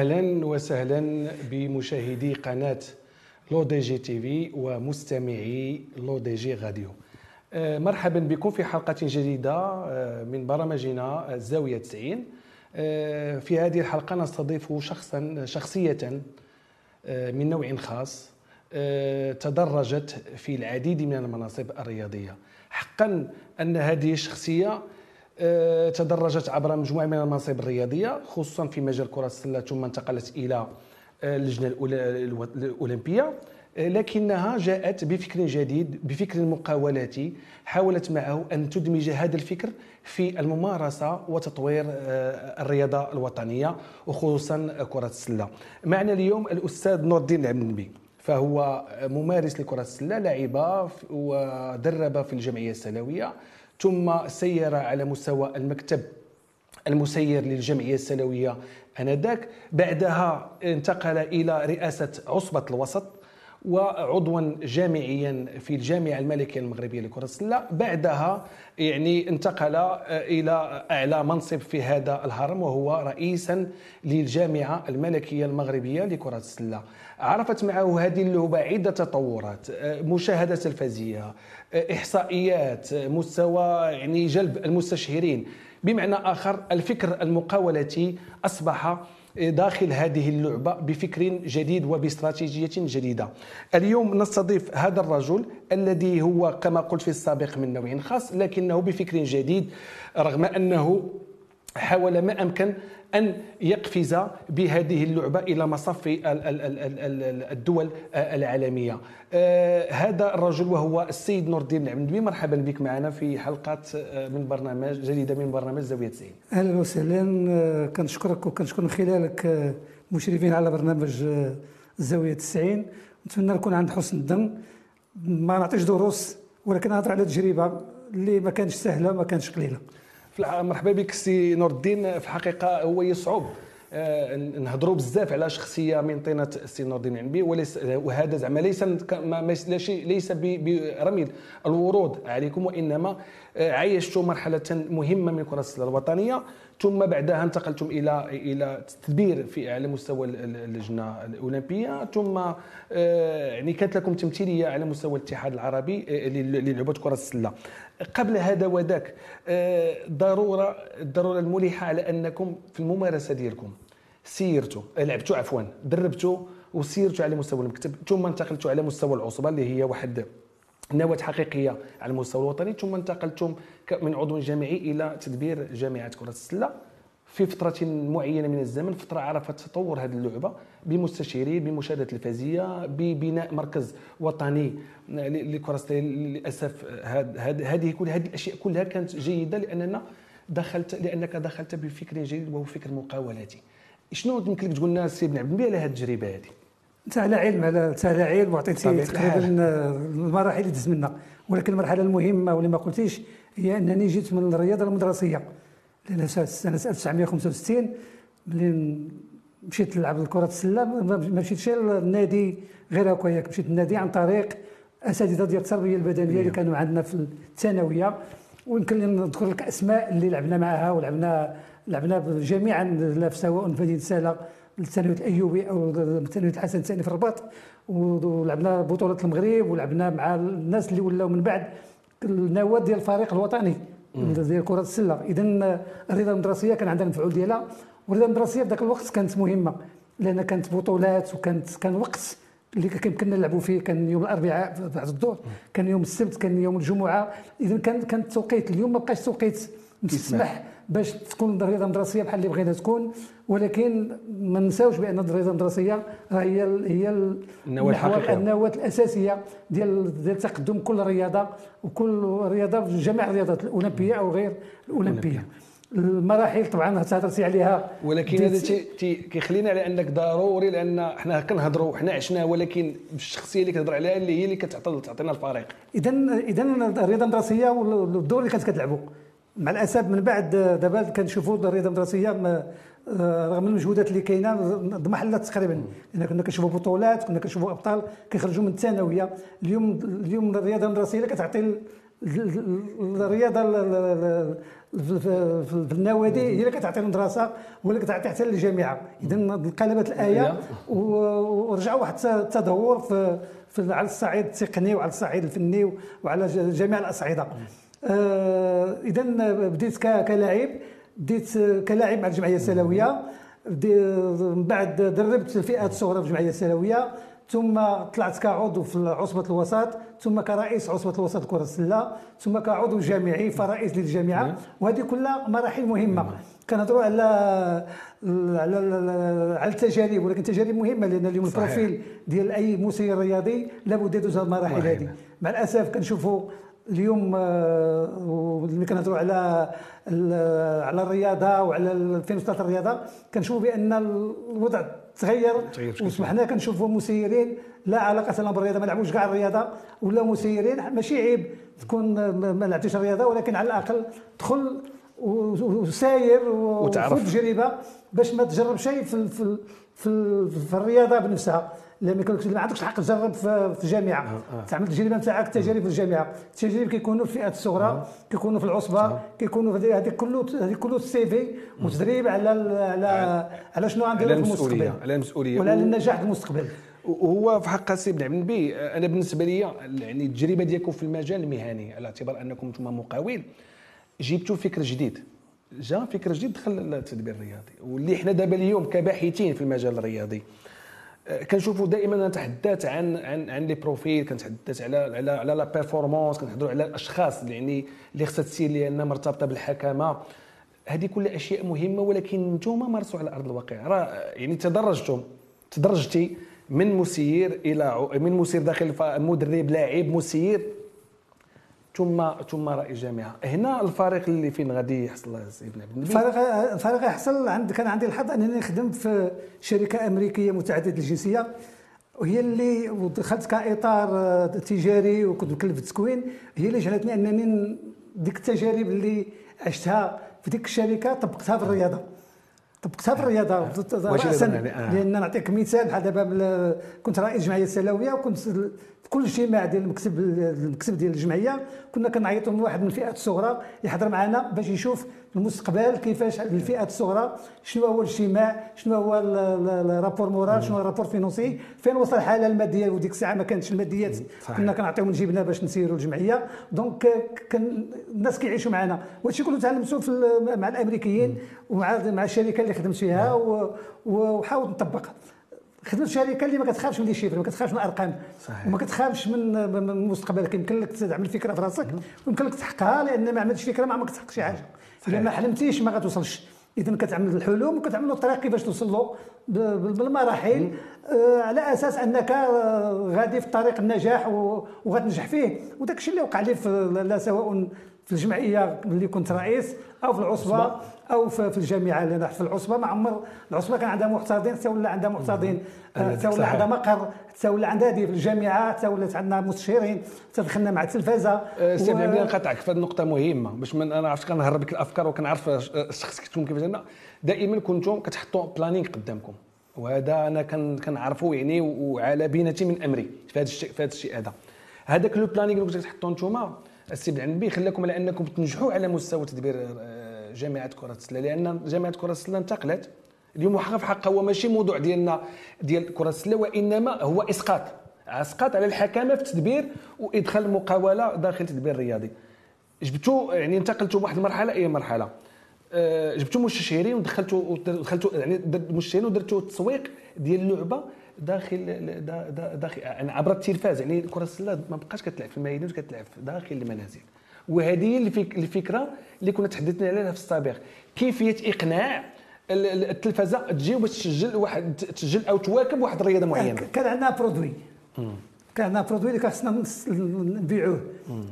أهلا وسهلا بمشاهدي قناة LODJ TV ومستمعي LODJ راديو. آه، مرحبا بكم في حلقة جديدة آه، من برامجنا الزاوية 90 آه، في هذه الحلقة نستضيف شخصا شخصية من نوع خاص تدرجت في العديد من المناصب الرياضية. حقا أن هذه الشخصية تدرجت عبر مجموعة من المناصب الرياضية خصوصا في مجال كرة السلة ثم انتقلت إلى آه، اللجنة الأولمبية. آه، لكنها جاءت بفكر جديد بفكر مقاولاتي حاولت معه أن تدمج هذا الفكر في الممارسة وتطوير الرياضة الوطنية وخصوصا كرة السلة. معنا اليوم الأستاذ نور الدين العبد فهو ممارس لكرة السلة لعب ودرب في الجمعية السنويه ثم سير على مستوى المكتب المسير للجمعية السنوية آنذاك. بعدها انتقل إلى رئاسة عصبة الوسط وعضوا جامعيا في الجامعة الملكية المغربية لكرة السلة. بعدها يعني انتقل إلى أعلى منصب في هذا الهرم وهو رئيسا للجامعة الملكية المغربية لكرة السلة. عرفت معه هذه اللعبة عدة تطورات مشاهدة تلفزيه إحصائيات مستوى يعني جلب المستشهرين. بمعنى آخر الفكر المقاولتي أصبح داخل هذه اللعبة بفكر جديد وباستراتيجية جديدة. اليوم نستضيف هذا الرجل الذي هو كما قلت في السابق من نوع خاص لكنه بفكر جديد رغم أنه حاول ما أمكن أن يقفز بهذه اللعبة إلى مصف الدول العالمية. آه، هذا الرجل وهو السيد نور الدين العمدبي مرحبا بك معنا في حلقة آه، من برنامج جديدة من برنامج زاوية 90 أهلا وسهلا. آه، كنشكرك وكنشكر من خلالك مشرفين على برنامج زاوية 90 نتمنى نكون عند حسن الظن. ما نعطيش دروس ولكن نهضر على تجربة اللي ما كانش سهلة ما كانش قليلة. مرحبا بك سي نور الدين في الحقيقة هو يصعب آه، نهضروا بزاف على شخصية من طينه السي نور الدين عنبي وليس وهذا زعما ليس ليس برمي الورود عليكم وإنما عايشتم مرحلة مهمة من كرة السلة الوطنية ثم بعدها انتقلتم إلى إلى التدبير في على مستوى اللجنة الأولمبية ثم آه، يعني كانت لكم تمثيلية على مستوى الاتحاد العربي للعبه كرة السلة. قبل هذا وذاك ضرورة الضرورة الملحة على أنكم في الممارسة ديالكم سيرتوا لعبتوا عفوا دربتوا وسيرتوا على مستوى المكتب ثم انتقلتوا على مستوى العصبة اللي هي واحد نواة حقيقية على المستوى الوطني. ثم انتقلتم من عضو جامعي إلى تدبير جامعة كرة السلة. في فترة معينة من الزمن فترة عرفت تطور هذه اللعبة بمستشيرين بمشاهدة تلفزية ببناء مركز وطني لكرة للأسف هذه كل هذه الأشياء كلها كانت جيدة لأننا دخلت لأنك دخلت بفكر جديد وهو فكر مقاولاتي. شنو يمكن لك تقول لنا سي بن عبد على هذه التجربة هذه؟ انت على علم على انت على علم وعطيتي تقريبا المراحل اللي دزت منا. ولكن المرحلة المهمة واللي ما قلتيش هي أنني جيت من الرياضة المدرسية. لأن سنة 1965 ملي مشيت نلعب كره السلة ما مشيتش للنادي غير هكاياك مشيت للنادي عن طريق أساتذة ديال التربية البدنية اللي كانوا عندنا في الثانوية. ويمكن نذكر لك أسماء اللي لعبنا معها ولعبنا لعبنا جميعا سواء في مدينه ساله الثانويه الأيوبي أو الثانويه الحسن الثاني في الرباط. ولعبنا بطولة المغرب ولعبنا مع الناس اللي ولاو من بعد النواه ديال الفريق الوطني ديال كرة السلة. اذا الرياضة المدرسية كان عندها المفعول ديالها. والرياضة المدرسية في ذاك الوقت كانت مهمة لأن كانت بطولات وكانت كان وقت اللي كنا نلعبوا فيه. كان يوم الأربعاء بعد الظهر كان يوم السبت كان يوم الجمعة. اذا كان كان التوقيت اليوم ما بقاش توقيت. تسمح باش تكون الرياضه المدرسية بحال اللي بغينا تكون ولكن ما نساوش بأن الرياضه المدرسية هي هي النواة الحقيقية. النواة الأساسية ديال ديال تقدم كل رياضة وكل رياضة في جميع الرياضات الأولمبية أو غير الأولمبية. المراحل طبعا تهضرتي عليها. ولكن هذا كيخلينا على أنك ضروري لأن حنا كنهضروا حنا عشنا ولكن الشخصيه اللي كتهضر عليها اللي هي اللي كتعطينا الفريق. اذا اذا الرياضة المدرسية والدور اللي كانت كتلعبوا مع الأسف من بعد دابا كنشوفوا الرياضه المدرسيه آه، رغم المجهودات اللي كاينة ضمحلت تقريبا. لأن كنا كنشوفوا بطولات كنا كنشوفوا أبطال كيخرجوا من الثانوية. اليوم اليوم الرياضة المدرسية اللي كتعطي الرياضة في النوادي هي اللي كتعطي المدرسة ولا كتعطي حتى للجامعة. إذا انقلبت الآية ورجعوا واحد التدهور في, على الصعيد التقني وعلى الصعيد الفني وعلى جميع الأصعدة. اذا بديت كلاعب بديت كلاعب مع الجمعية السنويه من بعد دربت الفئات الصغرى في الجمعية السنويه ثم طلعت كعضو في عصبه الوسط ثم كرئيس عصبه الوسط كرة السلة. ثم كعضو جامعي فرئيس للجامعة. نعم. وهذه كلها مراحل مهمة. نعم. كنهضروا على على على التجارب ولكن تجارب مهمة لأن اليوم البروفيل ديال أي مسير رياضي لابد يدوز المراحل هذه. مع الأسف كنشوفوا اليوم آه، ملي كنهضروا على على الرياضة وعلى فين وصلت الرياضة كنشوفوا بأن الوضع تغير. وصبحنا كنشوفوا مسيرين لا علاقة لهم بالرياضة ما لعبوش كاع الرياضة ولا مسيرين ماشي عيب تكون ما لعبتيش الرياضة ولكن على الأقل دخل وساير وتعرف. تجربه باش ما تجرب شيء في في في, في الرياضة بنفسها. لأن ما عندكش الحق تجرب في الجامعة. آه آه. تعمل التجربة نتاعك التجارب في الجامعة. التجارب كيكونوا في الفئات الصغرى آه. كيكونوا في العصبة. كيكونوا في هذه كله هذه كله السي في وتدريب على على على شنو غنديروا في المستقبل. على المسؤولية. وعلى النجاح في المستقبل. وهو في حق السي بن عبد النبي أنا بالنسبة لي يعني التجربة ديالكم في المجال المهني على اعتبار أنكم أنتم مقاول. جبتوا فكر جديد. جا فكر جديد دخل التدبير الرياضي. واللي إحنا دابا اليوم كباحثين في المجال الرياضي. كنشوفوا دائما نتحدث عن عن عن les profils كنتحدث على على على la performance كنهضروا على الأشخاص يعني اللي خصها تسير لأن مرتبطة بالحكمة. هذه كل أشياء مهمة ولكن أنتم مارسوا على أرض الواقع. راه يعني تدرجتم تدرجتي من مسير إلى من مسير داخل مدرب لاعب مسير ثم ثم رئيس جامعه هنا الفريق اللي فين غادي يحصل سيدنا الفريق الفريق يحصل عند كان عندي الحظ أنني نخدم في شركة أمريكية متعددة الجنسية. وهي اللي دخلت كإطار تجاري وكنت مكلف التكوين هي اللي جعلتني أنني ديك التجارب اللي عشتها في ديك الشركة طبقتها في الرياضة. طبقتها في الرياضة راسا يعني آه. لأن نعطيك مثال بحال دابا كنت رئيس جمعية السلاوية وكنت كل اجتماع ديال المكتب المكتب ديال الجمعية كنا كنعيطوا من واحد من الفئات الصغرى يحضر معنا باش يشوف المستقبل كيفاش الفئات الصغرى شنو هو الاجتماع شنو هو ال rapport moral شنو هو ال rapport financier فين وصل الحالة المادية؟ وديك الساعة ما كانتش الماديات كنا كنعطيو من جيبنا باش نسيروا الجمعية. دونك كان الناس كيعيشوا معنا. وهادشي كله تعلمته مع الأمريكيين ومع مع الشركة اللي خدمت فيها. وحاولت نطبقها خدمت شركة اللي ما كتخافش من لي شيفر ما كتخافش من الأرقام. صحيح. وما كتخافش من المستقبل. يمكن لك تعمل فكره في راسك ويمكن لك تحققها لأن ما عملتش فكرة ما عمرك تحقق شي حاجة. اذا ما حلمتيش ما غتوصلش. اذا كتعمل الحلم وكتعمل الطريق كيفاش توصل له بالمراحل. آه على أساس أنك آه، غادي في طريق النجاح وغتنجح فيه. وداك الشيء اللي وقع لي لا سواء في الجمعية اللي كنت رئيس أو في العصبة أو في الجامعة اللي في العصبة. ما عمر العصبة كان عندها محتضنين حتى ولا عندها محتضنين حتى ولا عندها مقر حتى ولا عندها هذه في الجامعة حتى ولات عندنا مستشيرين حتى دخلنا مع التلفازة. أه، سي عبد و... نقاطعك في هذه النقطة مهمة. باش من أنا عرفت كنهرب لك الأفكار وكنعرف الشخص كنتم كيفاش. دائما كنتم كتحطوا planning قدامكم. وهذا أنا كنعرفه يعني وعلى بينتي من أمري في هذا الشيء في هذا الشيء هذا. هذاك le planning اللي كنتو تحطوا نتوما السي عبد النبي خلاكم على أنكم تنجحوا على مستوى تدبير آه، جامعة كرة السلة لأن جامعة كرة السلة انتقلت. اليوم حق في حق هو ماشي موضوع ديالنا ديال كرة السلة وإنما هو إسقاط. إسقاط على الحكامة في التدبير وإدخال المقاولة داخل التدبير الرياضي. جبتوا يعني انتقلتوا بواحد المرحلة أي مرحلة؟ آه، جبتوا مستشارين ودخلتوا دخلتوا يعني مستشارين ودرتوا التسويق ديال اللعبة داخل داخل يعني عبر التلفاز يعني كرة السلة ما بقاش كتلعب في الميادين كتلعب داخل المنازل. وهذه هي الفكرة اللي كنا تحدثنا عليها في السابق. كيفيه إقناع التلفازة تجي باش تسجل واحد تسجل أو تواكب واحد الرياضة معينة؟ كان عندنا برودوي. كان عندنا produit اللي خاصنا نبيعوه.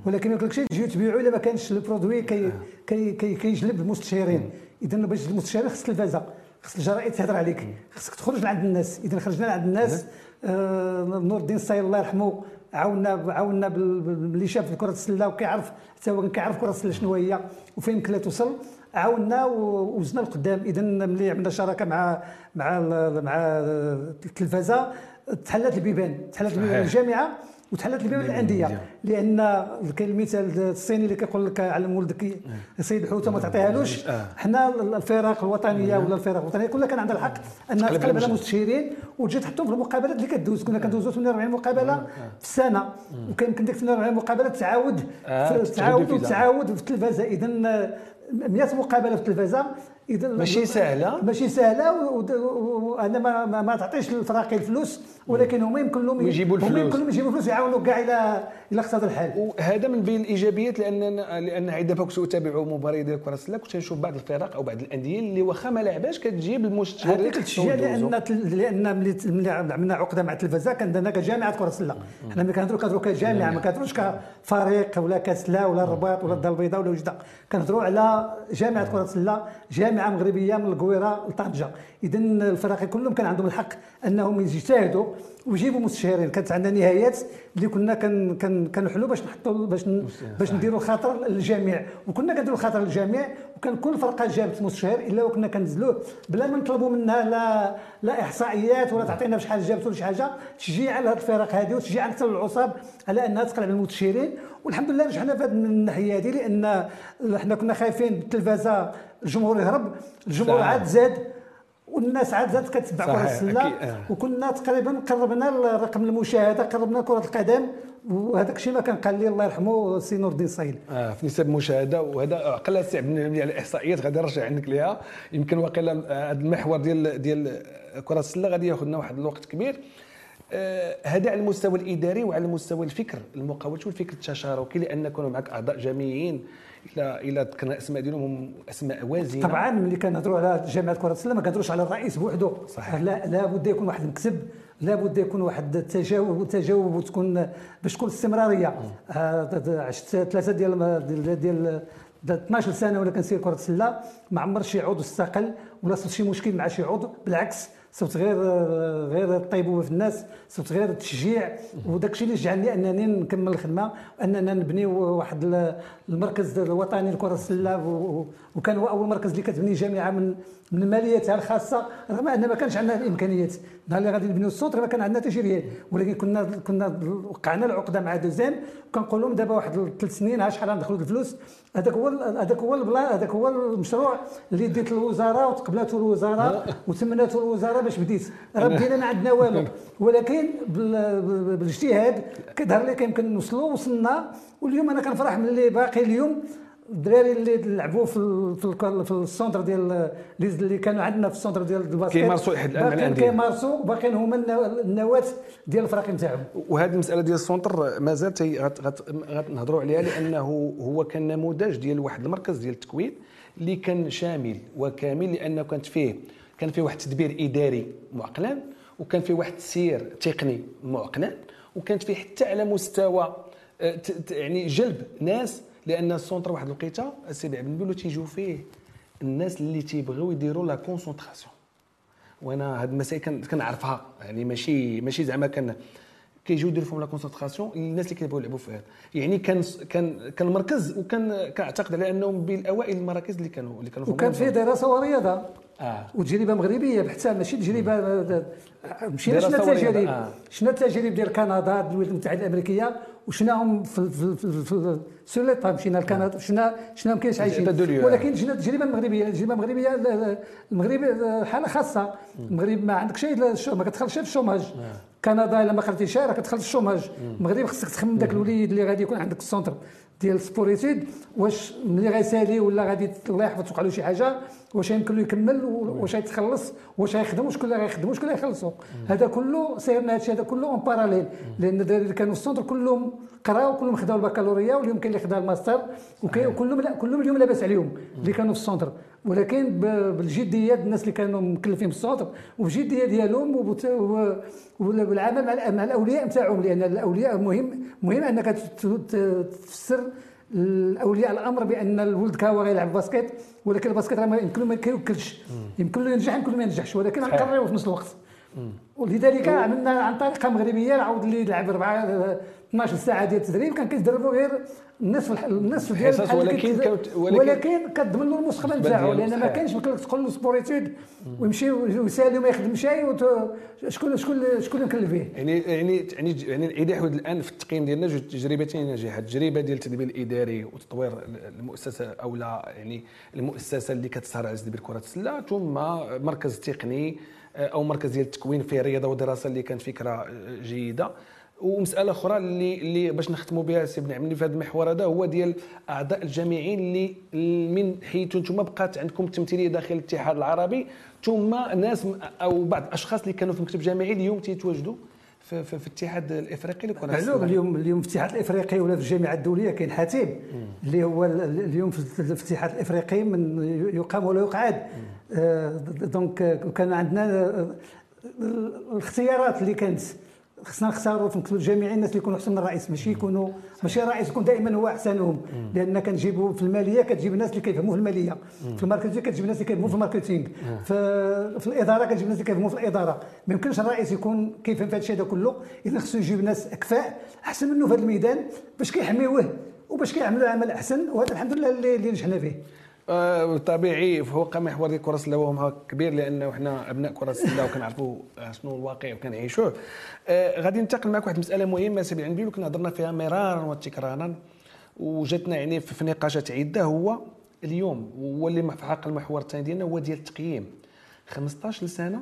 ولكن ما يقولكش تجيو تبيعوه إلا ما كانش ال produit كي كي كي كيجلب المستشارين. اذا باش المستشارين خص التلفازة. خص الجرائد تهضر عليك. خصك تخرج لعند الناس. إذا خرجنا لعند الناس آه نور الدين الصايل الله يرحمه عاونا عاونا باللي شاف كرة السلة وكيعرف حتى هو كيعرف كرة السلة شنو هي وفين يمكن لها توصل عاونا وزنا لقدام إذا ملي عملنا شراكة مع مع مع التلفازة تحلت البيبان تحلت البيبان الجامعة. وتحلت البيع الأندية. لأن كاين المثال الصيني اللي كيقول لك علم ولدك يصيد الحوت وما تعطيهالوش. آه. حنا الفرق الوطنية ولا الفرق الوطنية؟ كلها كان عندها الحق انها تقلب على مستشيرين وتجي تحطهم في المقابلات اللي كدوز. كنا كندوزو 48 مقابلة في السنة. وكان يمكن ديك 48 مقابلة تعاود تعاود وتعاود في التلفازة. اذا 100 مقابلة في التلفازة. إذا ماشي سهلة. ماشي سهلة وأنا ما, ما, ما تعطيش للفراقي الفلوس ولكن هما يمكن لهم يجيبوا الفلوس هما يمكن لهم يجيبوا الفلوس يعاونوا كاع إلى إلى اقتصاد الحال وهذا من بين الإيجابيات لأن لأن عندما كنت أتابع مباريات ديال كرة السلة كنت نشوف بعض الفرق أو بعض الأندية اللي واخا ما لعباش كتجيب التشجيع لأن لأن ملي عملنا عقدة مع التلفزة كان درنا كجامعه كرة السلة. حنا ملي كنهضروا كنهضروا كجامعة ما كنهضروش كفريق ولا كسلة ولا الرباط ولا الدار البيضاء ولا وجده كنهضروا على جامعة كرة السلة جامعة مغربية من القويرة لطنجة. اذا الفرق كلهم كان عندهم الحق أنهم يجتهدوا ويجيبوا مستشارين كانت عندنا نهايات اللي كنا كنحلوا باش نحطوا باش باش نديروا خاطر للجميع. وكنا كنديروا خاطر للجميع وكان كل فرقة جابت مستشار إلا وكنا كنزلوه بلا ما نطلبوا منها لا لا إحصائيات ولا تعطينا بشحال جابت ولا شي حاجة تشجيع على هذه الفرق هذه وتشجيع على العصاب على أنها تقلع المستشارين والحمد لله نجحنا في هذه الناحية هذه لأن إحنا كنا خايفين بالتلفازة الجمهور يهرب. الجمهور عاد زاد. والناس عاد زادت كتتبع كرة السلة. آه. وكنا تقريبا قربنا رقم المشاهدة قربنا كرة القدم وهذاك الشيء ما كان قال لي الله يرحمه سي نور الدين صايل. آه في نسب المشاهده وهذا عقل سي عبد على الإحصائيات غادي نرجع عندك ليها. يمكن واقيلا هذا المحور ديال ديال كرة السلة غادي ياخذنا واحد الوقت كبير. آه هذا على المستوى الإداري وعلى المستوى الفكر المقاوله والفكر التشاركي؟ لأن يكونوا معك أعضاء جامعيين. إلى إلى ذكرنا الاسماء ديالهم هم أسماء وازنة. طبعا ملي كنهضروا على جامعة كرة السلة ما كنهضروش على الرئيس بوحده صحيح. لا لابد يكون واحد المكتب لابد يكون واحد التجاوب تجاوب وتكون باش تكون استمرارية. آه عشت ثلاثة ديال ديال, ديال 12 سنة ولا كنسير كرة السلة ما عمر شي عضو استقل ولا صرت شي مشكل مع شي عضو. بالعكس صرت غير غير الطيبوه في الناس صرت غير التشجيع. وداك الشيء اللي جعلني أنني نكمل الخدمة واننا نبني واحد المركز الوطني لكرة السلة وكان هو أول مركز اللي كتبني جامعة من من ماليتها الخاصة رغم أن ما كانش عندنا الإمكانيات. نهار اللي غادي نبنيو ال centre ما كان عندنا حتى شي ريال ولكن كنا كنا وقعنا العقدة مع 2M كنقول لهم دابا واحد ثلاث سنين ها شحال غندخلوا الفلوس؟ هذاك هو هذاك هو ال plan هذاك هو المشروع اللي ديت الوزارة وتقبلته الوزارة وتمناته الوزارة باش بديت. راه بدينا ما عندنا والو. ولكن بالاجتهاد كيظهر لي كيمكن نوصلوا وصلنا. واليوم أنا كنفرح ملي باقي اليوم الدراري اللي لعبوا في في, في ال centre ديال اللي كانوا عندنا في ال centre ديال الباسكيت كيمارسوا احد الانديه كيمارسوا باقيين هما النواه ديال الفريق نتاعهم. وهذه المسألة ديال ال centre مازال غنهضروا عليها لأنه هو كان نموذج ديال واحد المركز ديال التكوين اللي كان شامل وكامل لأنه كانت فيه كان فيه واحد التدبير إداري معقلا وكان فيه واحد السير تقني معقلا وكانت فيه حتى على مستوى آه، يعني جلب ناس لأن ال centre واحد الوقيتة السيد عبد النبي تيجيو فيه الناس اللي تيبغيو يديروا la concentration وأنا هاد المسائل كنعرفها. يعني ماشي ماشي زعما كان كيجيو يديروا فيهم لا كونسونطراسيون الناس اللي كيبغيو يلعبوا في هذا يعني كان كان كان المركز وكان كنعتقد على انهم بين اوائل المراكز اللي كانوا اللي كانوا وكان فيه دراسه ورياضه آه. وتجربة مغربية بحتى ماشي تجربة مشينا شنا التجارب آه. شنا التجارب ديال كندا الولايات المتحدة الأمريكية وشناهم في في في, في سوليطا مشينا لكندا شنا شنا ما كاينش عايشين. ولكن جينا التجربه المغربيه التجربه المغربيه المغرب حالة خاصة. المغرب ما عندك شيء ما كتدخلش في ال chômage كندا إلا ما قريتيش راه كتدخل في ال chômage المغرب خصك تخمم ذاك الوليد اللي غادي يكون عندك ال centre ديال sport-études واش ملي غيسالي ولا غادي الله يحفظ توقع له شي حاجة واش يمكن له يكمل واش غيتخلص واش غيخدم وشكون اللي غيخدم وشكون اللي غيخلصو. هذا كله سيرنا هذا الشيء هذا كله en parallèle لأن الدراري اللي كانوا في ال centre كلهم قراو كلهم خداو البكالوريا واليوم كاين اللي خدا الماستر وكلهم كلهم اليوم لاباس عليهم. اللي كانوا في ال centre. ولكن بالجديه الناس اللي كانوا مكلفين بال centre وبالجديه ديالهم والعمل مع الأولياء نتاعهم لأن الأولياء مهم مهم أنك تفسر الأولياء الأمر بأن الولد هو غيلعب باسكيت ولكن الباسكيت راه يمكن له ما يمكن له ينجح يمكن له ما ينجحش ولكن غنقريو في نفس الوقت. ولذلك عملنا عن طريقه مغربية نعاود اللي يلعب 4 12 ساعة ديال التدريب كان كيتدربوا غير النصف النصف ديال الحصص ولكن ولكن, ولكن كتضمن له المستقبل نتاعو لأن ما كانش يمكن لك تقول له سبوريتود ويمشي ويسالي وما يخدمش شكون شكون شكون اللي مكلف يعني يعني يعني يعني الايضاح الآن في التقييم ديالنا جوج تجربتين ناجحات تجربه ديال التدبير الإداري وتطوير المؤسسة أو لا يعني المؤسسة اللي كتسهر على تدبير كره السلة ثم مركز تقني أو مركز ديال التكوين في الرياضة والدراسة اللي كانت فكرة جيدة. ومسألة أخرى اللي اللي باش نختموا بها سي بن عمري في هذا المحور هذا هو ديال أعضاء الجامعين اللي من حيث أنتم بقات عندكم التمثيلية داخل الاتحاد العربي ثم ناس أو بعض الاشخاص اللي كانوا في المكتب الجامعي اليوم تيتواجدوا. في, في, في الاتحاد الإفريقي لكره معلوم اليوم اليوم في الاتحاد الإفريقي ولا في الجامعة الدولية كاين حاتم اللي هو اليوم في الاتحاد الإفريقي من يقام ولا يقعد. آه donc كان عندنا آه، الاختيارات اللي كانت. خصنا نختاروا المكتب الجامعي الناس اللي يكونوا أحسن من الرئيس. ماشي يكونوا ماشي الرئيس يكون دائما هو أحسنهم. لأن كنجيبوا في المالية كتجيب الناس اللي كيفهموا في المالية. في ال marketing كتجيب الناس اللي كيفهموا في ال marketing. في, في الإدارة كتجيب الناس اللي كيفهموا في الإدارة. ما يمكنش الرئيس يكون كيفهم في هذا الشيء هذا كله. إذا خصو يجيب ناس أكفاء أحسن منه في هذا الميدان باش كيحميوه. وباش كيعملوا عمل أحسن. وهذا الحمد لله اللي, نجحنا فيه. طبيعي فوق محور كرة السله وهم كبير لأنه حنا أبناء كرة السله وكنعرفوا شنو الواقع وكنعيشوه آه غادي ننتقل معك واحد المساله مهمة سي عنبي وكنا هضرنا فيها مرارا وتكرارا وجاتنا يعني في نقاشات عدة. هو اليوم هو اللي في حق المحور الثاني ديالنا هو ديال التقييم 15 سنه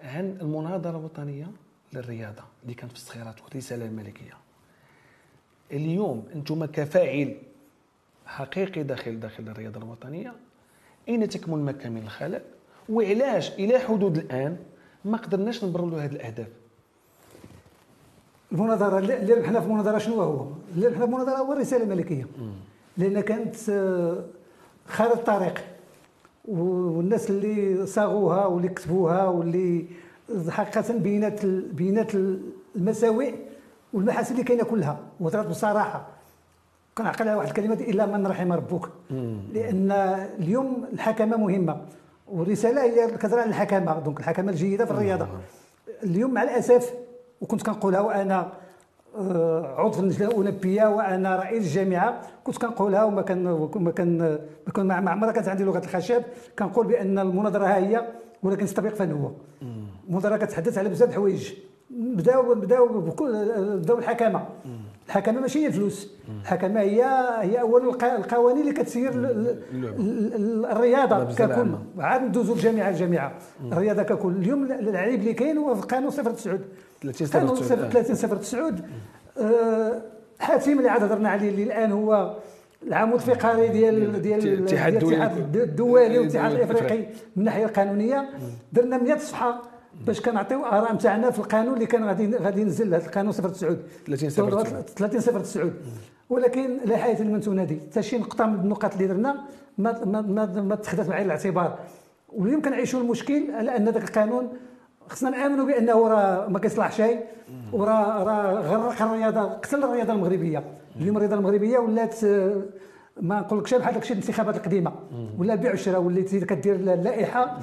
عن المناظرة الوطنية للرياضة اللي كانت في الصخيرات والرسالة الملكية. اليوم أنتم كفاعل حقيقي داخل داخل الرياضة الوطنية. اين تكمن مكامن الخلل وعلاش إلى حدود الآن ما قدرناش نبرلوا هذه الأهداف؟ المناظرة اللي ربحنا في المناظره شنو هو؟ اللي ربحنا في المناظره هو الرسالة الملكية. لأن كانت آه، خارج الطريق. والناس اللي صاغوها واللي كتبوها واللي حقيقة بينات بينات المساوئ والمحاسن اللي كاينة كلها. وهضرات بصراحه كنعقل على واحد الكلمة إلا من رحم ربك. لأن اليوم الحكمة مهمة والرسالة هي كتهضر على الحكمة. دونك الحكمة الجيدة في الرياضة. اليوم مع الأسف وكنت كنقولها وأنا آه، عضو اللجنة الأولمبية وأنا رئيس الجامعة كنت كنقولها وما كان ما كان ما مع عمرها كانت عندي لغة الخشب. كنقول بأن المناظرة ها هي ولكن التطبيق فين هو المناظرة كتحدث على بزاف الحوايج. بداو بداو بداو الحكمه الحكمه ماشي هي الفلوس. الحكمه هي هي أول القوانين اللي كتسير الرياضة ككل. عاد ندوزو الجامعة الجامعة الرياضة ككل. اليوم العيب اللي كاين هو في قانون 09 قانون 30 09 حاتم اللي عاد هضرنا عليه اللي الآن هو العمود الفقري ديال ديال الاتحاد الدولي. والاتحاد الأفريقي من الناحية القانونية. درنا 100 صفحه باش كنعطيو آراء نتاعنا في القانون اللي كان غادي غادي ينزل هذا القانون 09 30 09 30 09 ولكن لا حياة لمن تنادي حتى شي نقطة من النقاط اللي درنا ما ما ما, ما تخذت بعين الاعتبار. واليوم كنعيشوا المشكل على أن ذاك القانون خصنا نامنوا بأنه راه ما كيصلح شيء وراه راه غرق الرياضه قتل الرياضة المغربية. اليوم الرياضة المغربية ولات ما نقولكش بحال داكشي الانتخابات القديمة. ولا البيع والشراء وليتي كدير اللائحة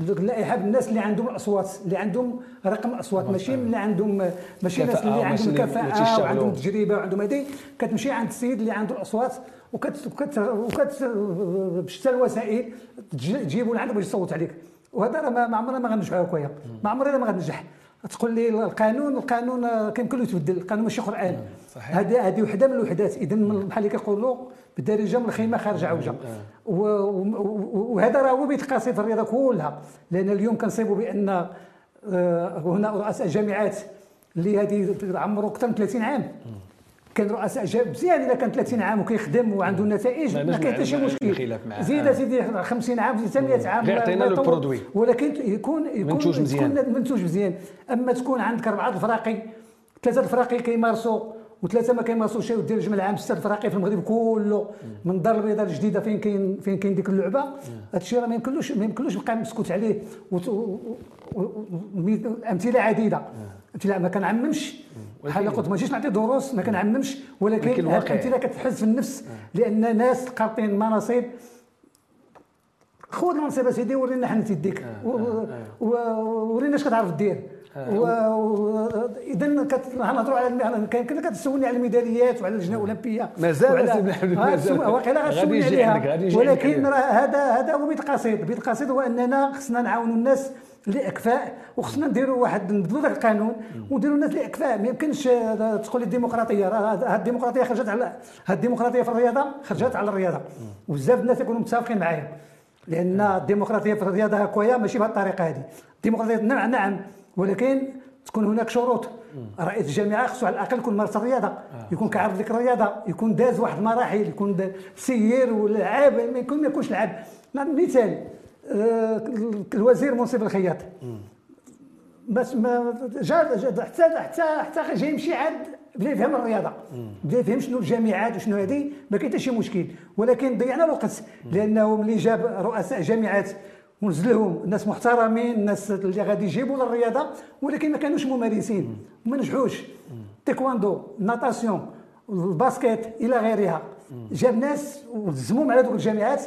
اللائحة بالناس اللي عندهم الأصوات اللي عندهم رقم الأصوات. ماشي اللي عندهم ماشي الناس اللي عندهم كفاءة وعندهم تجربة وعندهم هذه كتمشي عند السيد اللي عنده الأصوات وكت وكت وكت بشتى الوسائل تجيبوا لعندك باش يصوت عليك. وهذا راه ما عمرنا ما غنجحوا هكايا. ما عمرنا ما غنجح. تقول لي القانون القانون كيمكن له يتبدل القانون ماشي قرآن. هذه هذه وحدة من الوحدات. اذا بحال اللي كيقولوا بالدارجة من الخيمة خارج عوجه. وهذا راه هو بيتقاسي في الرياضة كلها. لأن اليوم كنصيبوا بأن آه، هنا رؤساء جامعات اللي هذه عمرو أكثر من 30 عام. كان رؤساء مزيان إذا كان 30 عام وكيخدم وعنده نتائج ما كاين حتى شي مشكل. زيد سيدي 50 عام زيد 100 عام غير عطينا له البرودوي. ولكن يكون يكون منتوج مزيان. منتوج مزيان. أما تكون عندك أربعة الفراقي ثلاثة الفراقي كيمارسوا وثلاثة ما كيمارسوش ودير الجمع العام ستة الفراقي في المغرب كله. من الدار البيضاء الجديدة فين كاين فين كاين ديك اللعبة. هذا الشيء راه ما يمكنلوش ما يمكنلوش نبقى مسكوت عليه. أمثلة عديدة. أمثلة ما كنعممش. بحال قلت ماشيش نعطي دروس ما كنعممش ولكن الامثلة كتحز في النفس لأن ناس قاطين مناصب. خذ المنصب سيدي ورينا حنا تيديك ورينا اش كتعرف دير. اذا كنهضروا على كنا كتسولني على الميداليات وعلى اللجنة الأولمبية. مازال واقيلا غتسولني عليها. ولكن هذا هذا هو بيت قصيد. بيت قصيد هو أننا خصنا نعاونوا الناس لاكفاء وخصنا نديروا واحد نبدلوا ذاك القانون ونديروا الناس لاكفاء ما يمكنش تقول لي الديمقراطية. هذه الديمقراطية خرجت على هذه الديمقراطية في الرياضة خرجت على الرياضة. وبزاف الناس يكونوا متفقين معايا. لأن الديمقراطية في الرياضة هكايا ماشي بهذه الطريقة هذه الديمقراطية نعم نعم. ولكن تكون هناك شروط. رئيس الجامعة خصو على الأقل يكون مارس الرياضة. يكون كعرف ديك الرياضة. يكون داز واحد المراحل. يكون سير ولعاب ما يكون ما يكونش لعب. مثال آه، الوزير منصف الخياط. ما جا حتى حتى حتى جاي يمشي عاد بدا يفهم الرياضة. بدا يفهم شنو الجامعات وشنو هذه ما كاين حتى شي مشكل. ولكن ضيعنا الوقت لأنه ملي جاب رؤساء جامعات ونزلهم ناس محترمين الناس اللي غادي يجيبوا للرياضة ولكن ما كانوش ممارسين. وما نجحوش. تيكواندو natation ال basket إلى غيرها. جاب ناس وزموهم على ذوك الجامعات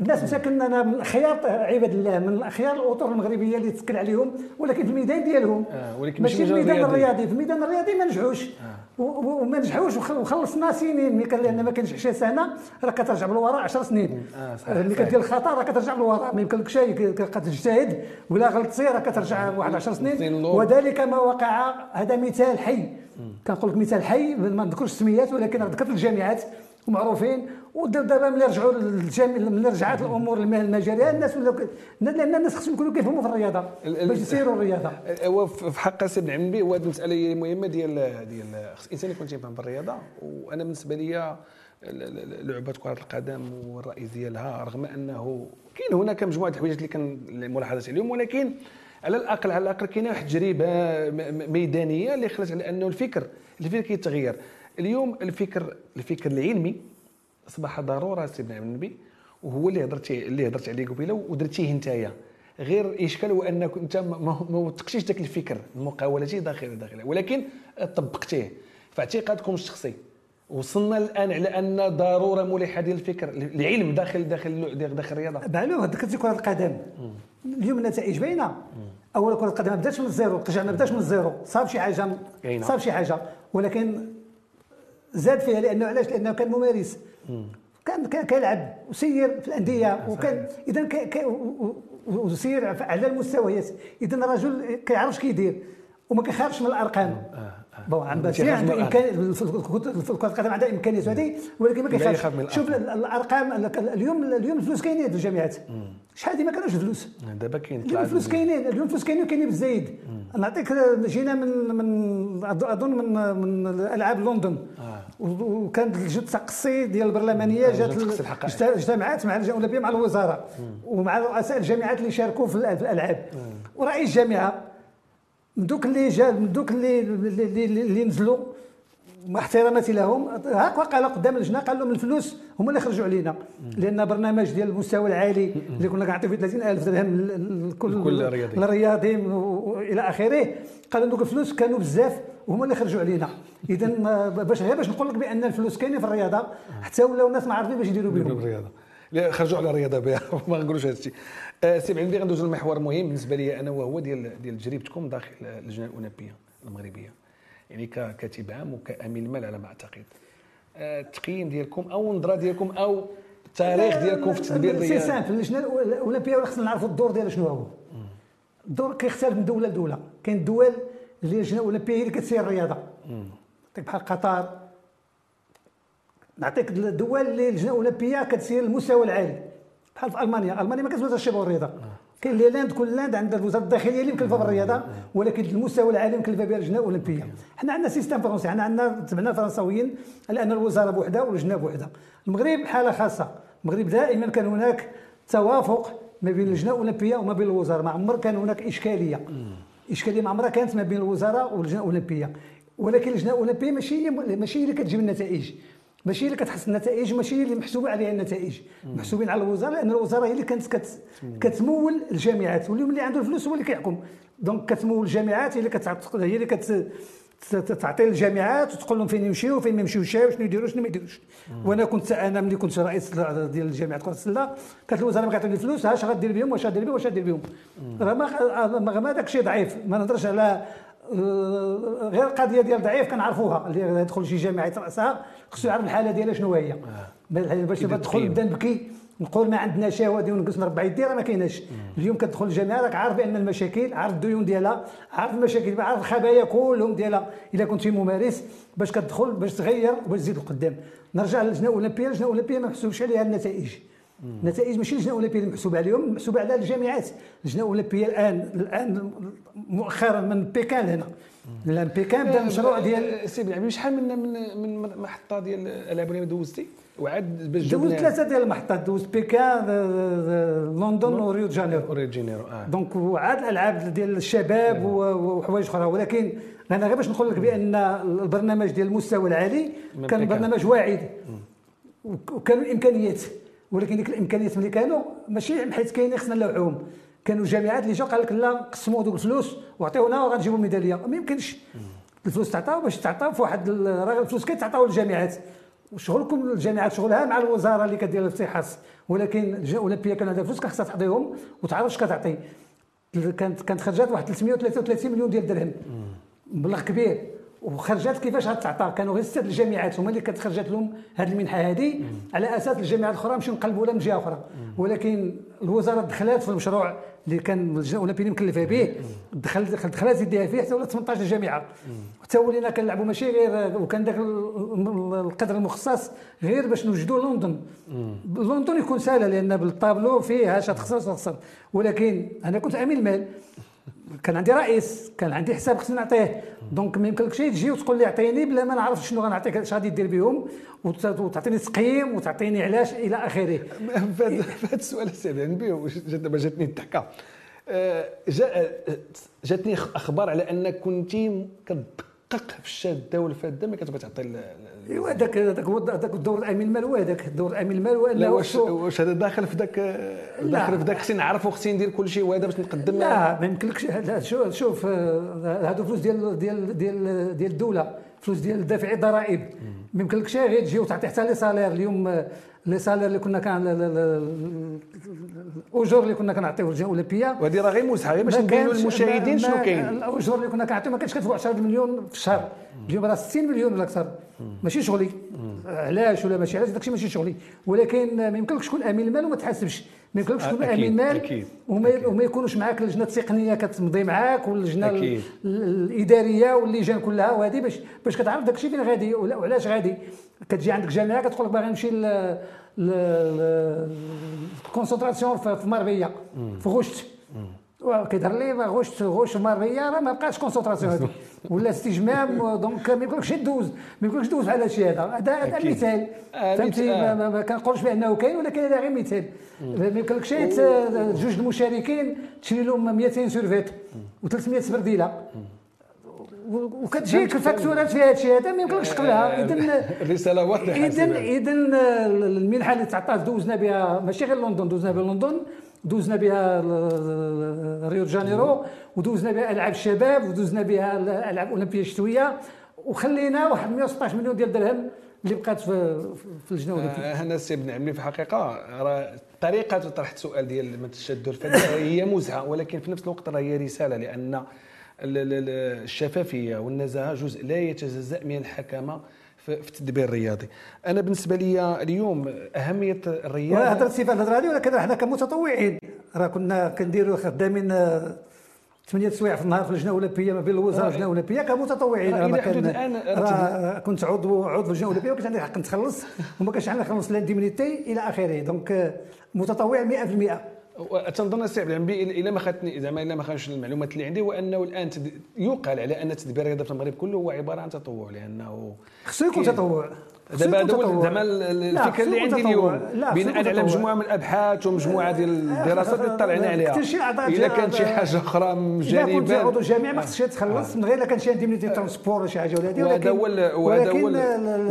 الناس مساكن أنا من خيار عباد الله من خيار الأطر المغربية اللي تسكن عليهم ولكن في الميدان ديالهم. آه ولكن ماشي في الميدان الرياضي في الميدان الرياضي ما نجحوش. آه. وما نجحوش وخلصنا سنين ملي كان لأن ما كانش 20 سنة راه كترجع بالوراء 10 سنين. آه ملي كدير الخطأ راه كترجع بالوراء. ما يمكنلكش كتجتهد ولا غلطتي راه كترجع واحد 10 سنين. وذلك ما وقع هذا مثال حي. كنقول لك مثال حي ما نذكرش السميات ولكن ذكرت الجامعات ومعروفين. ودابا ملي رجعوا للجامع ملي رجعت الأمور المجاريه الناس ولاو لأن الناس خصهم يكونوا كيفهموا في الرياضة باش يسيروا الرياضة. هو في حق سيدنا عمي هو هذه المسألة مهمة ديال ديال خص الإنسان يكون تيفهم بالرياضه وأنا بالنسبة لي لعبة كرة القدم والرئيس ديالها رغم أنه كاين هناك مجموعة الحوايج اللي كان ملاحظات عليهم ولكن على الأقل على الأقل كاينة واحد التجربة ميدانية اللي خلت على أنه الفكر الفكر كيتغير. اليوم الفكر الفكر العلمي أصبح ضرورة سيدنا النبي وهو اللي هضرت اللي هضرت عليه قبيلة ودرتيه نتايا غير الاشكال هو أنك أنت ما وثقتيش ذاك الفكر المقاولتي داخل داخل. ولكن طبقتيه. في اعتقادكم الشخصي. وصلنا الآن على أن ضرورة ملحة ديال الفكر العلم داخل داخل داخل الرياضة. معلوم ذكرتي كرة القدم. اليوم النتائج باينة. اول كرة القدم ما بداتش من ال zéro رجع ما بداش من ال zéro. صاب شي حاجة صاب شي حاجة. ولكن زاد فيها لأنه علاش؟ لأنه كان ممارس. كان كان كيلعب وسير في الأندية وكان إذا وسير على المستويات إذا رجل كيعرف كيدير وما كيخافش من الأرقام. آه، آه. bon عم باش عنده إمكان في كره القدم عندها امكانيات هذه ولكن ما كيخافش. شوف الأرقام اليوم اليوم الفلوس كاينين في الجامعات. شحال ديما كانوش الفلوس دابا كاين اليوم الفلوس كاينين اليوم الفلوس كاينين وكاينين بالزايد نعطيك جينا من من أظن من من العاب لندن. آه. وكان الجلسه قصي ديال البرلمانية جات اجتمعت مع الاولمبيه مع الوزارة ومع رؤساء الجامعات اللي شاركوا في الألعاب. ورئيس الجامعة من دوك اللي جا من دوك اللي اللي, اللي نزلوا مع احتراماتي لهم هاك وقع قدام اللجنه قال لهم الفلوس هما اللي خرجوا علينا. لأن برنامج ديال المستوى العالي اللي كنا كنعطيو فيه 30000 درهم لكل الرياضي والى آخره قالوا دوك الفلوس كانوا بزاف وهما اللي خرجوا علينا. اذا باش غير باش نقول لك بأن الفلوس كاينة في الرياضة حتى ولاو الناس ما عارفين باش يديروا بهم. الرياضه خرجوا على الرياضة بها ما غنقولوش هذا الشيء. أه سي عندي غندوز لمحور مهم بالنسبة لي أنا وهو ديال ديال تجربتكم داخل اللجنة الأولمبية المغربية. يعني ككاتب عام وكأمين المال على ما أعتقد. أه التقييم ديالكم أو النظرة ديالكم أو التاريخ ديالكم في التدبير الرياضي c'est simple اللجنة الأولمبية خصنا نعرفوا الدور ديالها شنو هو. الدور كيختلف من دولة لدولة. كاين الدول اللي اللجنه الاولمبيه هي اللي كتسير الرياضة. نعطيك بحال قطر نعطيك الدول اللي اللجنه الاولمبيه كتسير المستوى العالي. بحال في ألمانيا. ألمانيا ما كتوزعش الشباب والرياضه كاين les Länder كل Land عندها الوزارة الداخلية اللي مكلفة بالرياضة ولكن المستوى العالي مكلفة بها اللجنه الاولمبيه حنا عندنا système فرنسي. حنا عندنا تبعنا الفرنساويين لأن الوزارة بوحدها واللجنه بوحدها. المغرب حالة خاصة. المغرب دائما كان هناك توافق ما بين اللجنه الاولمبيه وما بين الوزارة. ما عمر كان هناك إشكالية. إشكالية ما عمرها كانت ما بين الوزارة واللجنة الأولمبية. ولكن اللجنة الأولمبية ماشي ماشي هي اللي كتجيب النتائج. ماشي اللي كتحس النتائج ماشي اللي محسوبة عليها النتائج. محسوبين على الوزارة لأن الوزارة هي اللي كانت كت كتمول الجامعات. واليوم اللي عنده الفلوس هو اللي كيحكم. دونك كتمول الجامعات هي اللي كتعتقد هي اللي كت تعطي للجامعات وتقول لهم فين يمشيو فين ما يمشيوش شنو يديروا شنو ما يديروش وأنا كنت أنا ملي كنت رئيس ديال الجامعة كره السله كانت الوزاره ما كتعطيني الفلوس اش غدير بهم واش غدير بهم واش غدير بهم. راه ما ما داك الشيء ضعيف. ما نهضرش على آه، غير القضية ديال ضعيف كنعرفوها اللي يدخل شي جامعة راسها خصو يعرف الحالة ديالها شنو هي. آه. باش تدخل نبدا نبكي نقول ما عندنا شهوه ديال ونقص نربع يدي راه ما كايناش. اليوم كتدخل الجامعة راك عارف بأن المشاكل عارف الديون ديالها عارف المشاكل عارف الخبايا كلهم ديالها. إلا كنتي ممارس باش كتدخل باش تغير وباش تزيد لقدام نرجع للجنه الاولمبيه اللجنه الاولمبيه ما محسوبش عليها النتائج. النتائج ماشي اللجنه الاولمبيه اللي محسوبه عليهم محسوبه على الجامعات. اللجنه الاولمبيه الآن الآن مؤخرا من بيكان هنا. الآن بيكان بدأ مشروع ديال سي بن شحال من من من محطة ديال الالعاب الاولمبيه دوزتي؟ وعاد باش دوزت ثلاثة ديال المحطات دوزت بيكان لندن وريو دي جانيرو. ريو دي جانيرو آه. donc وعاد الألعاب ديال الشباب وحوايج أخرى. ولكن أنا غير باش نقول لك بأن البرنامج ديال المستوى العالي كان برنامج واعد. وكانوا الامكانيات ولكن ديك الإمكانيات ملي كانوا ماشي حيت كاينين خصنا نلوحوهم. كانوا الجامعات اللي جاو قال لك لا قسموا دوك الفلوس وعطيونا وغنجيبوا ميدالية. ما يمكنش. الفلوس تعطاو باش تعطاو في واحد راه الفلوس كيتعطاو للجامعات. وشغلكم الجامعات شغلها مع الوزارة اللي كدير الافتحاص ولكن الأولمبية كان عندها فلوس كان خصها تعطيهم وتعرف اش كتعطي. كانت كانت خرجات واحد 333 مليون ديال الدرهم مبلغ كبير. وخرجات كيفاش غتعطى كانوا غير سته الجامعات. هما اللي كتخرجت لهم هذه المنحة هذه على أساس الجامعات الأخرى نمشيو نقلبوا لها من جهة أخرى. ولكن الوزارة دخلت في المشروع. اللي كان الأولمبيين مكلفة به دخل دخلت يديها فيه حتى ولات 18 جامعة. حتى ولينا كنلعبوا ماشي غير وكان ذاك القدر المخصص غير باش نوجدوا لندن. لندن يكون سهلة لأن بالطابلو فيه اش تخسر تخسر. ولكن أنا كنت امين المال كان عندي رئيس كان عندي حساب خصني نعطيه. donc ما يمكنلكش تجي وتقول لي اعطيني بلا ما نعرف شنو غنعطيك اش غادي دير بهم وتعطيني تقييم وتعطيني علاش إلى اخره في هذا السؤال به دابا جاتني الضحكه آه، جاتني أخبار على انك كنتي كتدقق في الشاده والفاده ما كتبغي تعطي ايوا هذاك هذاك هو هذاك الدور امين المال هو هذاك الدور امين المال هو لا واش واش هذا داخل في ذاك داخل في ذاك خصني نعرف وخصني ندير كل شيء وهذا باش نقدم. لا ما يمكنلكش. شوف شوف هادو فلوس ديال ديال ديال ديال الدولة فلوس ديال دافعي الضرائب. ما يمكنلكش غير تجي وتعطي حتى لي سالير اليوم لي سالير اللي كنا كان الأجور اللي كنا كنعطيو الجهه الاولمبيه وهذه راه غير مسحه غير باش نبينوا للمشاهدين شنو كاين. الأجور اللي كنا كنعطيو ما كانش كتفوق 10 مليون في الشهر. اليوم راه 60 مليون ولا أكثر. ماشي شغلي. علاش ولا ماشي؟ علاش داكشي ماشي شغلي؟ ولكن ما يمكنلكش تكون أمين المال وما تحاسبش. ما يمكنلكش تكون أمين مال وما, وما يكونوش معاك اللجنه التقنيه كتمضي معاك واللجنة الإدارية واللجان كلها وهذه باش باش كتعرف داكشي فين غادي وعلاش غادي. كتجي عندك جامعة كتقول لك باغي نمشي الكونسنتراسيون في مربيه في غشت. كيظهر لي غوش غوش مريه راه ما بقاش كونسنتراسيون هذه ولا استجمام دونك ما يمكنكش دوز ما يمكنكش دوز على شي هذا هذا مثال آه، فهمتي ما كنقولش بانه كاين ولكن هذا غير مثال ما يمكنلكش جوج المشاركين تشري لهم 200 سيرفيت و300 سبرديله وكتجيك الفاكتورات فيها هادشي هذا ما يمكنلكش تقبلها اذا الرساله واضحه اذا اذا المنحه اللي تعطات دوزنا بها ماشي غير لندن دوزنا بها لندن دوزنا بها ريو جانيرو ودوزنا بها ألعاب الشباب ودوزنا بها ألعاب أولمبية الشتويه وخلينا واحد 116 مليون ديال الدرهم اللي بقات في في اللجنه الاولمبيه آه هنا السي بن عمي في الحقيقة راه طريقة طرح السؤال ديال ما تشدوا هي مزهة ولكن في نفس الوقت راه هي رسالة لأن الشفافية والنزاهة جزء لا يتجزأ من الحكامة. في التدبير الرياضي. أنا بالنسبة لي اليوم أهمية الرياضة هضرت سي الهضرة هذه ولكن إحنا كمتطوعين. راه كنا كنديروا خدامين ثمانية سوايع في النهار في اللجنه الاولمبيه ما بين الوزارة واللجنة الأولمبية كمتطوعين. راه كان الآن كنت عضو عضو في اللجنه الاولمبيه وكنت عندي الحق نتخلص. وما كانش عندنا نخلص l'indemnité إلى آخره. donc متطوع 100% تنظن عبد العمبي إلى ما خدتني زعما إلى ما خدش المعلومات اللي عندي هو انه الان يقال على أن تدبير الرياضه في المغرب كله هو عبارة عن تطوع لأنه خصو يكون تطوع. دابا زعما الفكرة اللي عندي اليوم بناء على مجموعة من الأبحاث ومجموعة ديال الدراسات اللي طلعنا عليها. إلا كانت شي حاجة أخرى جانبا إلا كنت عضو جامعه ما خصكش تخلص من غير إلا كان شي indemnité transport ولا شي حاجة ولا هذه وهذا هو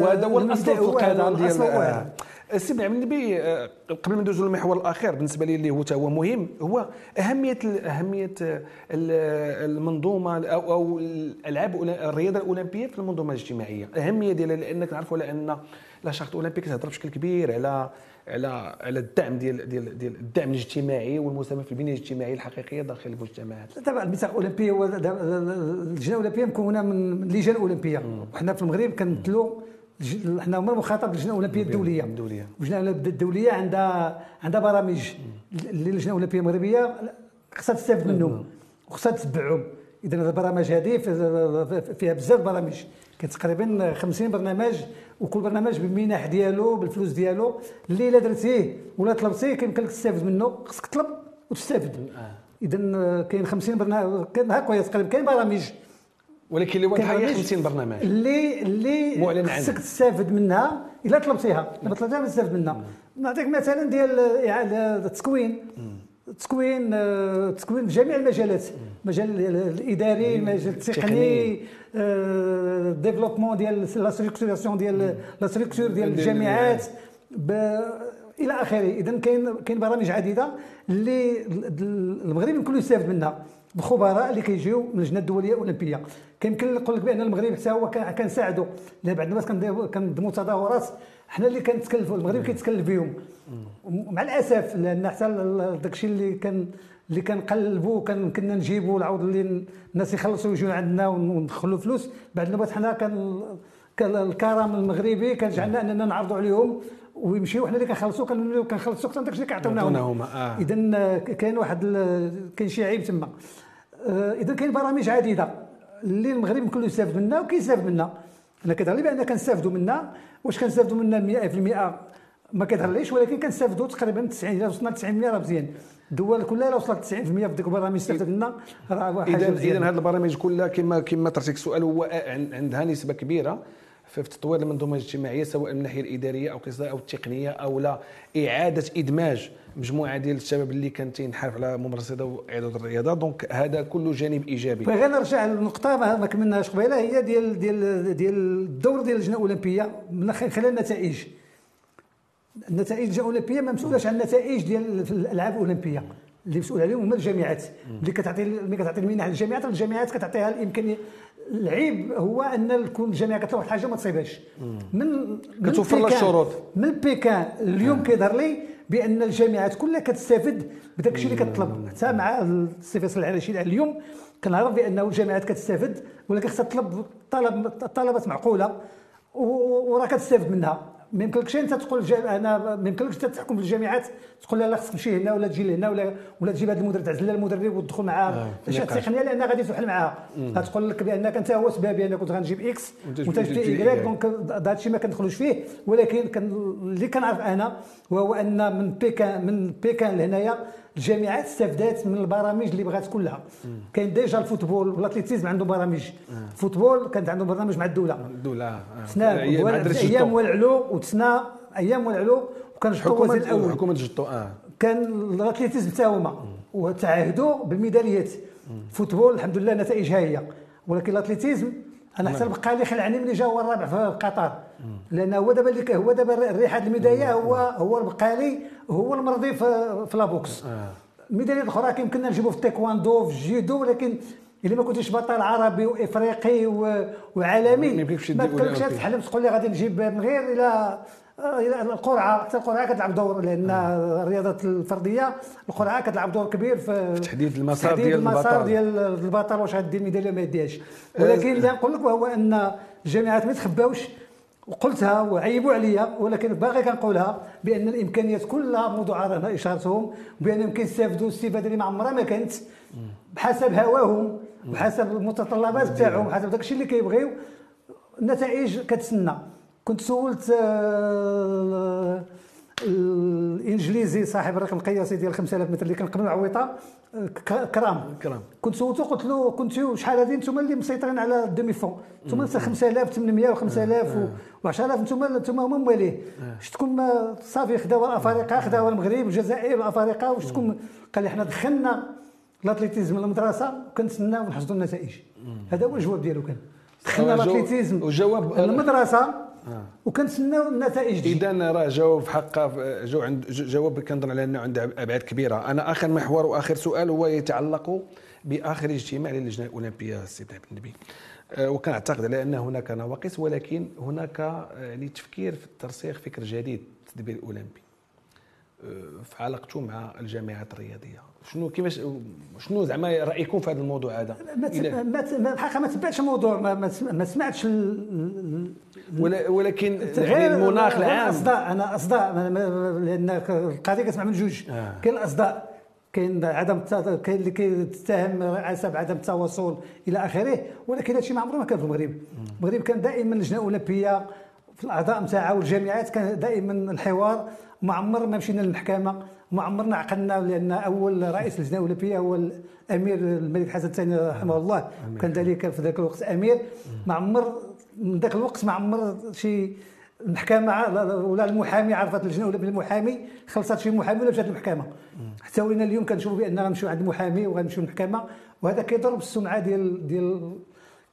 وهذا هو الأصل في القانون ديال السي بن النبي آه، قبل ما ندوزو للمحور الأخير بالنسبة لي اللي هو هو مهم هو أهمية أهمية المنظومة أو أو الألعاب الرياضة الأولمبية في المنظومة الاجتماعية. الاهميه ديالها لانك نعرفوا لأن لا شارت الاولمبي كتهضر بشكل كبير على على على الدعم ديال ديال ديال الدعم الاجتماعي والمساهمة في البنية الاجتماعية الحقيقية داخل المجتمعات. طبعا الميثاق الاولمبي هو اللجنه الأولمبية مكونة من لجان اولمبيه وحنا في المغرب كنمثلوا حنا هما المخاطب باللجنه الاولمبيه الدولية. الدولية. اللجنه الدولية عندها عندها برامج اللي اللجنة الاولمبيه المغربيه خصها تستافد منهم. وخصها تتبعهم. إذا هذه البرامج هذه فيها بزاف برامج. كاين تقريبا 50 برنامج وكل برنامج بالمنح ديالو بالفلوس ديالو. اللي إلا درتيه ولا طلبتيه كيمكن لك تستافد منه. خصك تطلب وتستافد آه. اذا كاين 50 برنامج كاين هكا تقريبا كاين برامج. ولكن اللي واضحه هي 50 برنامج. اللي اللي معلن خصك تستافد منها إلا طلبتيها. إلا طلبتيها ما تستافد منها. نعطيك مثلا ديال التكوين. التكوين التكوين في جميع المجالات. المجال الإداري المجال التقني développement ديال la structuration ديال la structure ديال الجامعات. إلى آخره. اذا كاين كاين برامج عديدة اللي المغرب كله يستافد منها. الخبراء اللي كيجيو من اللجنه الدولية الأولمبية. كيمكن نقول لك بأن المغرب حتى هو كنساعدوا لا بعض الناس كنضموا تظاهرات حنا اللي كنتكلفوا المغرب كيتكلف بهم مع الأسف لأن حتى داكشي اللي كان اللي كنقلبوا كان كنا نجيبوا العوض اللي الناس يخلصوا يجوا عندنا وندخلوا فلوس. بعد المرات حنا كان الكرم المغربي كان جعلنا أننا نعرضوا عليهم. ويمشيو حنا اللي كنخلصوا كنخلصوا أكثر من داكشي اللي كيعطيوناهم آه. اذا كاين واحد كاين شي عيب تما. آه، اذا كاين برامج عديدة. اللي المغرب كله يستافد منها وكيستافد منها. أنا كنهضر بأن كنستافدوا منها. واش كنستافدوا منها 100% ما كيظهرليش ولكن كنستافدوا تقريبا 90 إلا وصلنا 90% راه مزيان. الدول كلها إلا وصلت 90% في ديك البرامج استفدت لنا راه حاجة اذا إذا هذه البرامج كلها كما كما طرحتك السؤال هو عندها نسبة كبيرة. في تطوير المنظومة الاجتماعية سواء من الناحية الإدارية أو أو التقنية أو لا إعادة إدماج مجموعة ديال الشباب اللي كان تينحرف على ممارسه واعاده الرياضة. دونك هذا كله جانب إيجابي. بغينا نرجع للنقطة ما كملناش قبيلة هي ديال ديال ديال الدور ديال اللجنة الأولمبية من خلال النتائج. النتائج الأولمبية ما مسؤولاش عن النتائج ديال الألعاب الأولمبية. اللي مسؤول عليهم هما الجامعات. اللي كتعطي اللي كتعطي المنح للجامعات الجامعات كتعطيها الإمكانية العيب هو أن تكون الجامعة كتطلب واحد الحاجة ما تصيبهاش. من كتوفر لها الشروط. من بيكان اليوم. كيظهر لي بأن الجامعات كلها كتستافد بداك الشيء اللي كتطلب. حتى مع السي فيصل العراشي اليوم كنعرف بأنه الجامعات كتستافد ولكن خصها تطلب طلب طلبات معقولة وراه كتستافد منها. ما يمكنلكش انت تقول أنا ما يمكنلكش أنت تحكم في الجامعات تقول لا خصك تمشي هنا ولا تجي لهنا ولا ولا تجيب هذا المدرب تعزل المدرب وتدخل معاه. الاشياء التقنيه لأن غادي تحل معاها. غتقول لك بأنك أنت هو سبابي أنا كنت غنجيب X وأنت جبت Y grec donc هذا الشيء ما كندخلوش فيه. ولكن كان اللي كنعرف أنا وهو أن من بيكان من بيكان لهنايا الجامعات استفدت من البرامج اللي بغات كلها. كاين déjà ال football وال athlétisme عندهم برامج. ال football كانت عندهم برنامج مع الدولة. الدولة سنا أيام والعلو وتسنا أيام والعلو وكان جطو الأول. حكومة جطو آه. كان ال athlétisme حتى هما. وتعهدوا بالميداليات. ال football الحمد لله نتائج هاهيه ولكن ال athlétisme أنا حتى بقى لي خلعني ملي جا هو الرابع في قطر. لأن هو دابا اللي هو دابا الريحة الميدالية هو هو البقالي هو المرضي في, في la boxe آه. الميداليات الاخرى كيمكننا نجيبو في التايكواندو في الجيدو ولكن إلا ما كنتيش بطل عربي وإفريقي وعالمي ما تقدرش تحلم تقول لي غادي نجيب من غير إلى القرعة. حتى القرعة كتلعب دور لأن الرياضات الفردية القرعة كتلعب دور كبير في تحديد المسار ديال المسار ديال البطل واش غادي الميدالية ما يديهاش. ولكن اللي نقول لك هو أن الجامعات ما يتخباوش وقلتها وعيبوا عليا ولكن باغي كنقولها بأن الإمكانيات كلها موضوع راه إشارتهم بأن يمكن يستافدوا الاستفاده اللي ما عمرها ما كانت بحسب هواهم وحسب المتطلبات تاعهم حسب داكشي اللي كيبغيو. النتائج كتسنى. كنت سولت آه، الإنجليزي صاحب الرقم القياسي ديال 5000 متر اللي كان قبل العويطه آه، كرام. كرام. كنت سولته قلت له كنتو شحال هذه أنتم اللي مسيطرين على ال demi-fond أنتم 5800 و5000 و10000 أنتم أنتم هما مواليه. شفتكم صافي خداو الافارقه خداو المغرب والجزائر والافارقه وشفتكم قال لي حنا دخلنا ال athlétisme للمدرسه وكنتسناو ونحصدوا النتائج. هذا هو الجواب ديالو كان. دخلنا الاتليتيزم وجواب المدرسة آه. وكنتسناو النتائج دي. اذا راه جاوب في حق جو عند جواب كنظن على أنه عنده أبعاد كبيرة. أنا آخر محور وآخر سؤال هو يتعلق بآخر اجتماع للجنة الأولمبية السي عبد النبي. آه، وكنعتقد على ان هناك نواقص ولكن هناك يعني تفكير في الترسيخ فكر جديد التدبير الأولمبي. آه، في علاقته مع الجامعات الرياضية. شنو كيفاش شنو زعما رأيكم في هذا الموضوع هذا؟ ما الحقيقة ما تبعتش الموضوع ما, ما سمعتش ولكن يعني المناخ العام. الأصداء. أنا أصداء لأن القضية كتسمع من جوج. آه. كاين الأصداء كاين عدم كاين اللي كيتهم رئاسه بعدم التواصل إلى آخره ولكن هذا الشيء ما عمره ما كان في المغرب. المغرب كان دائما اللجنه الاولمبيه في الأعضاء نتاعها والجامعات كان دائما الحوار ما عمر ما مشينا للمحكمة ما عمرنا عقلنا لأن أول رئيس اللجنه الأولمبية هو الأمير الملك حسن الثاني رحمه الله. كان ذلك في ذاك الوقت أمير. ما عمر من ذاك الوقت ما عمر شي المحكمه ولا المحامي عرفت اللجنه ولا المحامي خلصت شي محامي ولا مشات للمحكمة. حتى ولينا اليوم كنشوفوا بان غنمشيو عند المحامي وغنمشيو للمحكمة وهذا كيضرب السمعه ديال ديال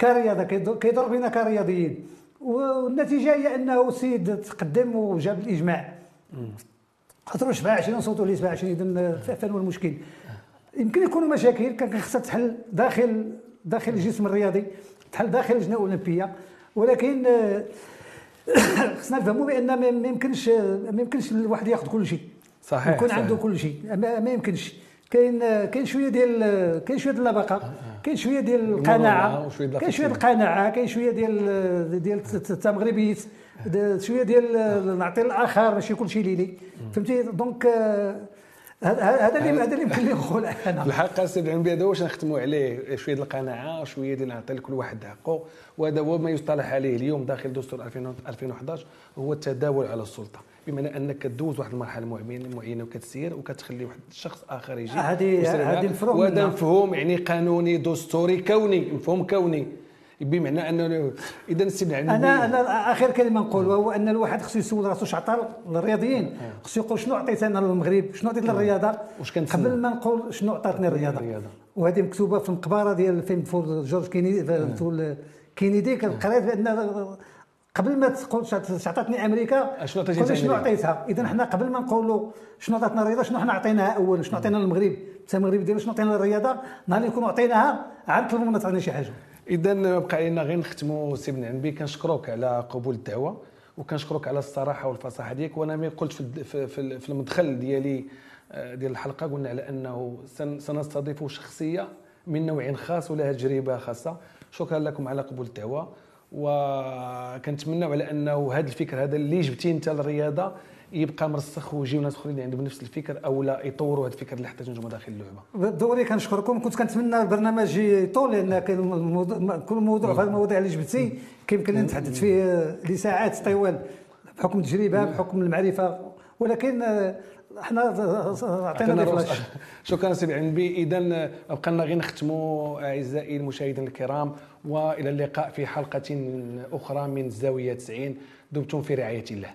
كرياضة كيضرب بنا كرياضيين. والنتيجة هي أنه السيد تقدم وجاب الإجماع. خاطر 27 صوتوا لي 27 اذا فين هو المشكل. يمكن يكونوا مشاكل كان خصها تحل داخل داخل الجسم الرياضي تحل داخل اللجنة الأولمبية. ولكن خصنا نفهموا بأن ما يمكنش ما يمكنش الواحد ياخذ كل شيء. صحيح يكون عنده كل شيء. ما يمكنش. كاين كاين شوية ديال كاين شوية ديال اللبقه كاين شوية ديال القناعة كاين شوية القناعة كاين شوية ديال ديال التمغربيت شوية ديال نعطي الآخر ماشي كل شيء ليلي. فهمتي؟ donc هذا اللي هذا اللي يمكن لي نقول أنا. الحق السيد العنبي هذا واش نختموا عليه؟ شوية ديال القناعة وشويه ديال نعطي لكل واحد حقه وهذا هو ما يصطلح عليه اليوم داخل دستور 2011 هو التداول على السلطة. بمعنى أنك كدوز واحد المرحلة معينه وكتسير وكتخلي واحد الشخص آخر يجي هذه هذه مفهوم وهذا مفهوم يعني قانوني دستوري كوني مفهوم كوني. بمعنى أنه إذا السي أنا أنا آخر كلمة نقول وهو أن الواحد خصو يسول راسو اش عطى للرياضيين. آه. خصو يقول شنو عطيت أنا للمغرب؟ شنو عطيت للرياضة؟ آه. واش قبل ما نقول شنو عطاتني الرياضة. وهذه مكتوبة في المقبره ديال فيلم فول جورج كينيدي آه. كينيدي قريت بأن قبل ما تقول عطاتني أمريكا شنو عطيتها شنو عطيتها؟ اذا حنا قبل ما نقولوا شنو عطاتنا الرياضة شنو حنا عطيناها اولا شنو عطينا للمغرب حتى المغرب ديالو شنو عطينا للرياضه نهار اللي نكونوا عطيناها عاد نطلبوا منا تعطينا شي حاجة. اذا بقى لنا غير نختموا سي بن عنبي. كنشكروك على قبول الدعوة وكنشكرك على الصراحة والفصاحة ديالك. وأنا ملي قلت في, في, في المدخل ديالي آه، ديال الحلقة قلنا على أنه سنستضيف شخصية من نوع خاص ولها تجربة خاصة. شكرا لكم على قبول الدعوة. وكنتمنى على أنه هذا الفكر هذا اللي جبتي أنت للرياضة يبقى مرسخ ويجيو ناس أخرين اللي عندهم نفس الفكر أو لا يطوروا هذا الفكر اللي حتى نجموا داخل اللعبة. دوري كنشكركم. كنت كنتمنى البرنامج يطول لأن كل موضوع في المواضيع اللي جبتي كيمكن نتحدث فيه لساعات طوال بحكم التجربة بحكم المعرفة. ولكن إحنا عطينا فلاش. شكرا سيدي عنبي اذا بقى لنا غير نختموا أعزائي المشاهدين الكرام وإلى اللقاء في حلقة أخرى من زاوية 90 دمتم في رعاية الله.